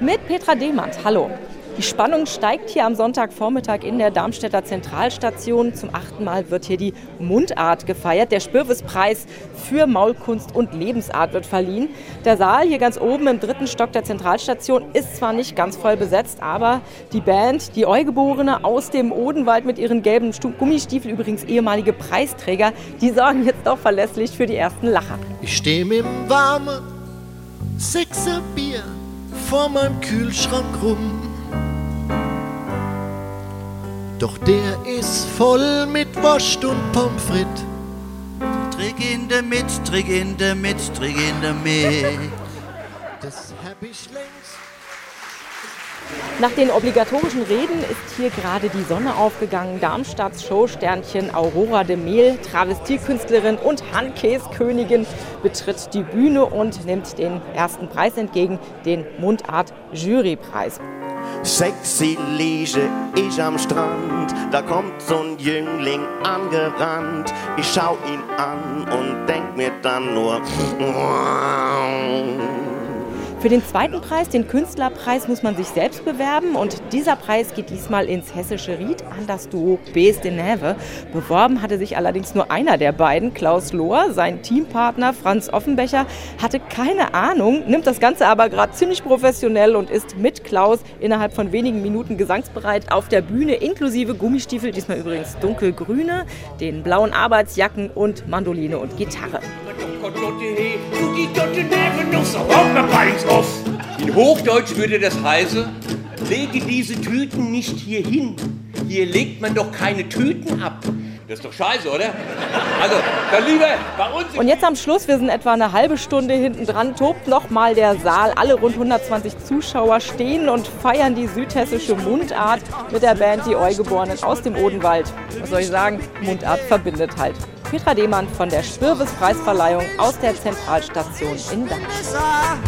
mit Petra Demand. Hallo. Die Spannung steigt hier am Sonntagvormittag in der Darmstädter Zentralstation. Zum achten Mal wird hier die Mundart gefeiert. Der Spürwispreis für Maulkunst und Lebensart wird verliehen. Der Saal hier ganz oben im dritten Stock der Zentralstation ist zwar nicht ganz voll besetzt, aber die Band, die Eugeborene aus dem Odenwald mit ihren gelben Gummistiefeln, übrigens ehemalige Preisträger, die sorgen jetzt doch verlässlich für die ersten Lacher. Ich stehe dem warmen Sechser Bier vor meinem Kühlschrank rum doch der ist voll mit Wurst und Pommes frites. Trink in der mit, trink in der mit, der mit. Das hab ich längst. Nach den obligatorischen Reden ist hier gerade die Sonne aufgegangen. Darmstadts Showsternchen Aurora de Mehl, Travestiekünstlerin und Handkäskönigin, betritt die Bühne und nimmt den ersten Preis entgegen, den Mundart Jurypreis. Sexy liege ich am Strand, da kommt so ein Jüngling angerannt. Ich schau ihn an und denk mir dann nur. Für den zweiten Preis, den Künstlerpreis, muss man sich selbst bewerben und dieser Preis geht diesmal ins hessische Ried an das Duo Bees de Neve. Beworben hatte sich allerdings nur einer der beiden, Klaus Lohr. Sein Teampartner Franz Offenbecher hatte keine Ahnung, nimmt das Ganze aber gerade ziemlich professionell und ist mit Klaus innerhalb von wenigen Minuten gesangsbereit auf der Bühne, inklusive Gummistiefel, diesmal übrigens dunkelgrüne, den blauen Arbeitsjacken und Mandoline und Gitarre. In Hochdeutsch würde das heißen, lege diese Tüten nicht hier hin. Hier legt man doch keine Tüten ab. Das ist doch scheiße, oder? Also, dann lieber bei uns. Und jetzt am Schluss, wir sind etwa eine halbe Stunde hinten dran, tobt nochmal der Saal. Alle rund 120 Zuschauer stehen und feiern die südhessische Mundart mit der Band Die Eugeborenen aus dem Odenwald. Was soll ich sagen? Mundart verbindet halt. Petra Demann von der Spürwis-Preisverleihung aus der Zentralstation in Darmstadt.